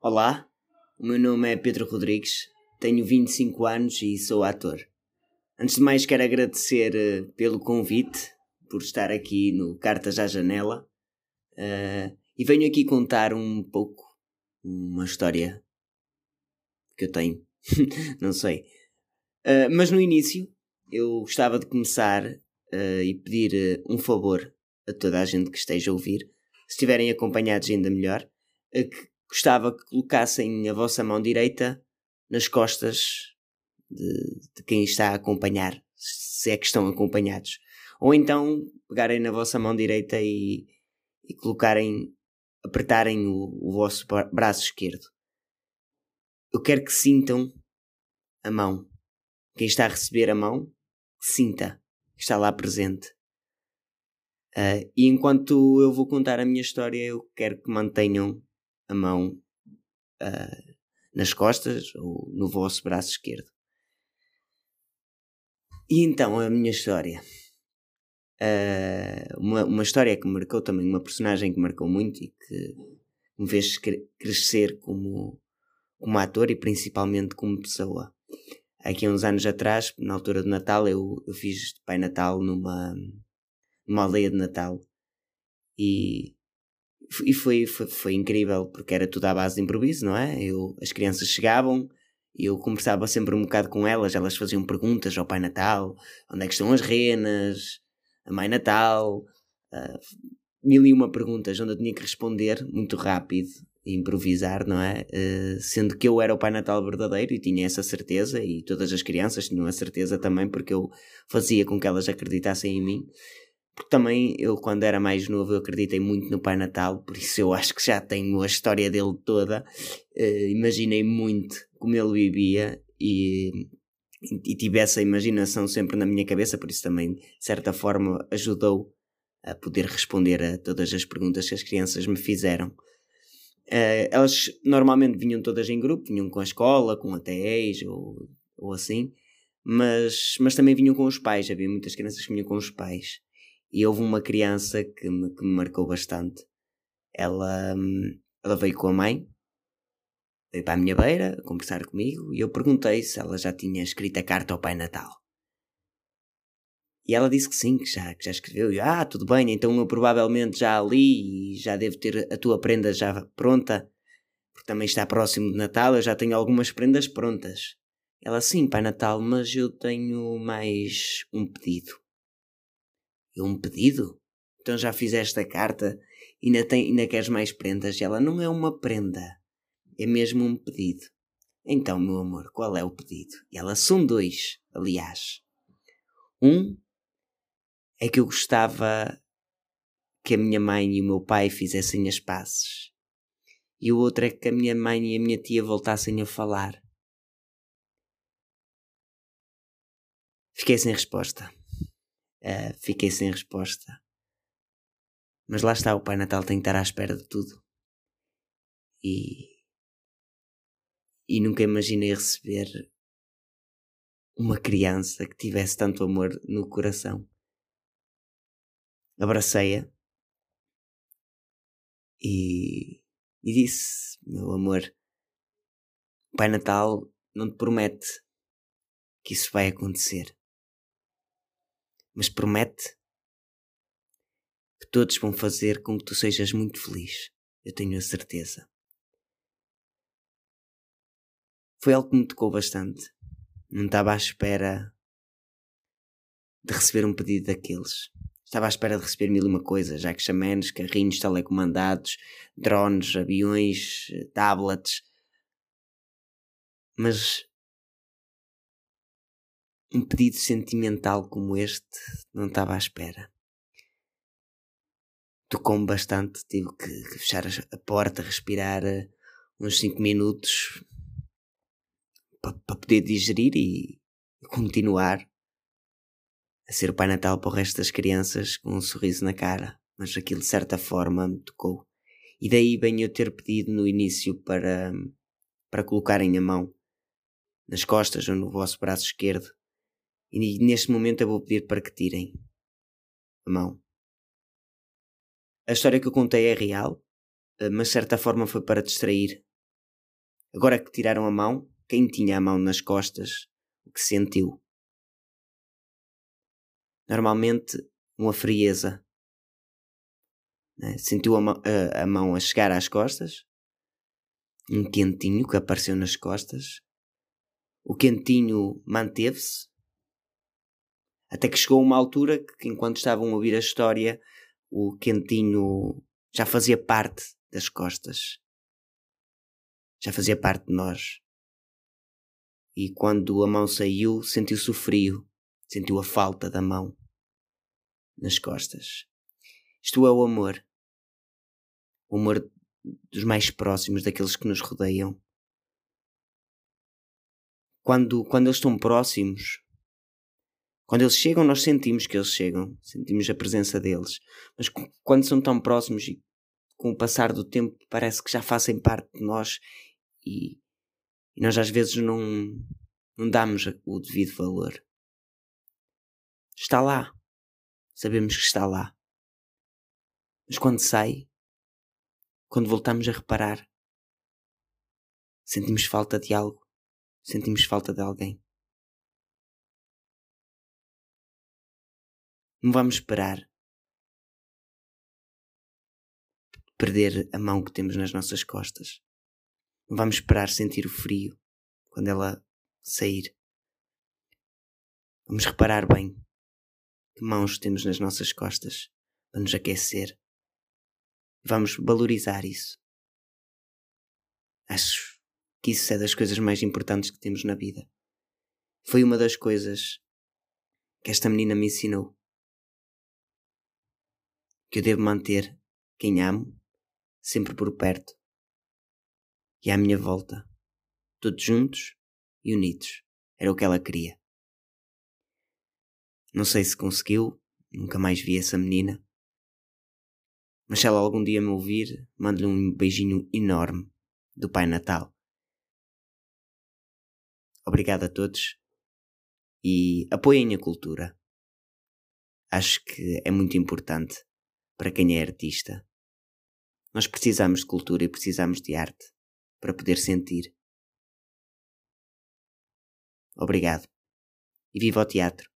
Olá, o meu nome é Pedro Rodrigues, tenho 25 anos e sou ator. Antes de mais, quero agradecer uh, pelo convite, por estar aqui no Cartas à Janela uh, e venho aqui contar um pouco uma história que eu tenho, não sei. Uh, mas no início, eu gostava de começar e pedir um favor a toda a gente que esteja a ouvir, se estiverem acompanhados ainda melhor, que gostava que colocassem a vossa mão direita nas costas de, de, quem está a acompanhar, se é que estão acompanhados. Ou então pegarem na vossa mão direita e, e colocarem, apertarem o, o vosso braço esquerdo. Eu quero que sintam a mão. Quem está a receber a mão, sinta que está lá presente. Uh, e enquanto eu vou contar a minha história, eu quero que mantenham a mão uh, nas costas ou no vosso braço esquerdo. E então a minha história. Uh, uma, uma história que me marcou também, uma personagem que marcou muito e que me fez crescer como, como ator e principalmente como pessoa. Aqui há uns anos atrás, na altura do Natal, eu, eu fiz Pai Natal numa, numa aldeia de Natal e e foi, foi, foi, incrível, porque era tudo à base de improviso, não é? Eu, as crianças chegavam eu conversava sempre um bocado com elas, elas faziam perguntas ao Pai Natal, onde é que estão as renas, a Mãe Natal, uh, mil e uma perguntas onde eu tinha que responder muito rápido e improvisar, não é? Uh, sendo que eu era o Pai Natal verdadeiro e tinha essa certeza e todas as crianças tinham a certeza também porque eu fazia com que elas acreditassem em mim. Porque também eu, quando era mais novo, eu acreditei muito no Pai Natal, por isso eu acho que já tenho a história dele toda. Uh, imaginei muito como ele vivia e, e tive essa imaginação sempre na minha cabeça, por isso também, de certa forma, ajudou a poder responder a todas as perguntas que as crianças me fizeram. Uh, elas normalmente vinham todas em grupo, vinham com a escola, com a TEs ou, ou assim, mas, mas também vinham com os pais. Havia muitas crianças que vinham com os pais. E houve uma criança que me, que me marcou bastante. Ela, hum, ela veio com a mãe, veio para a minha beira conversar comigo e eu perguntei se ela já tinha escrito a carta ao Pai Natal. E ela disse que sim, que já, que já escreveu. E, ah, tudo bem, então eu provavelmente já li e já devo ter a tua prenda já pronta, porque também está próximo de Natal, eu já tenho algumas prendas prontas. Ela, sim, Pai Natal, mas eu tenho mais um pedido. É um pedido? Então já fizeste a carta e ainda, tem, ainda queres mais prendas? E ela não é uma prenda, é mesmo um pedido. Então, meu amor, qual é o pedido? E ela são dois, aliás. Um é que eu gostava que a minha mãe e o meu pai fizessem as pazes. E o outro é que a minha mãe e a minha tia voltassem a falar. Fiquei sem resposta. Uh, fiquei sem resposta. Mas lá está, o Pai Natal tem que estar à espera de tudo. E. E nunca imaginei receber uma criança que tivesse tanto amor no coração. Abracei-a e, e disse: Meu amor, Pai Natal não te promete que isso vai acontecer mas promete que todos vão fazer com que tu sejas muito feliz. Eu tenho a certeza. Foi algo que me tocou bastante. Não estava à espera de receber um pedido daqueles. Estava à espera de receber mil e uma coisas, já que chamanes, carrinhos telecomandados, drones, aviões, tablets. Mas um pedido sentimental como este não estava à espera. Tocou-me bastante, tive que, fechar a porta, respirar eh, uns 5 minutos para pa poder digerir e continuar a ser o Pai Natal para o resto das crianças com um sorriso na cara. Mas aquilo de certa forma me tocou. E daí bem eu ter pedido no início para, para colocarem a mão nas costas ou no vosso braço esquerdo e neste momento eu vou pedir para que tirem a mão. A história que eu contei é real, eh, mas de certa forma foi para distrair Agora que tiraram a mão, quem tinha a mão nas costas, o que sentiu? Normalmente, uma frieza. Né? Sentiu a, mão, a, a mão a chegar às costas, um quentinho que apareceu nas costas. O quentinho manteve-se, até que chegou uma altura que, enquanto estavam a ouvir a história, o quentinho já fazia parte das costas. Já fazia parte de nós. E quando a mão saiu, sentiu-se o frio, sentiu a falta da mão nas costas. Isto é o amor. O amor dos mais próximos, daqueles que nos rodeiam. Quando, quando eles estão próximos, quando eles chegam, nós sentimos que eles chegam, sentimos a presença deles. Mas quando são tão próximos e com o passar do tempo parece que já fazem parte de nós e, e nós às vezes não, não damos o devido valor. Está lá. Sabemos que está lá. Mas quando sai, quando voltamos a reparar, sentimos falta de algo, sentimos falta de alguém. Vamos esperar perder a mão que temos nas nossas costas. Não vamos esperar sentir o frio quando ela sair. Vamos reparar bem que mãos temos nas nossas costas para nos aquecer. Vamos valorizar isso. Acho que isso é das coisas mais importantes que temos na vida. Foi uma das coisas que esta menina me ensinou que eu devo manter quem amo sempre por perto e à minha volta, todos juntos e unidos. Era o que ela queria. Não sei se conseguiu, nunca mais vi essa menina. Mas se ela algum dia me ouvir, mando-lhe um beijinho enorme do Pai Natal. Obrigado a todos e apoiem a cultura. Acho que é muito importante para quem é artista. Nós precisamos de cultura e precisamos de arte para poder sentir. Obrigado. E viva o teatro!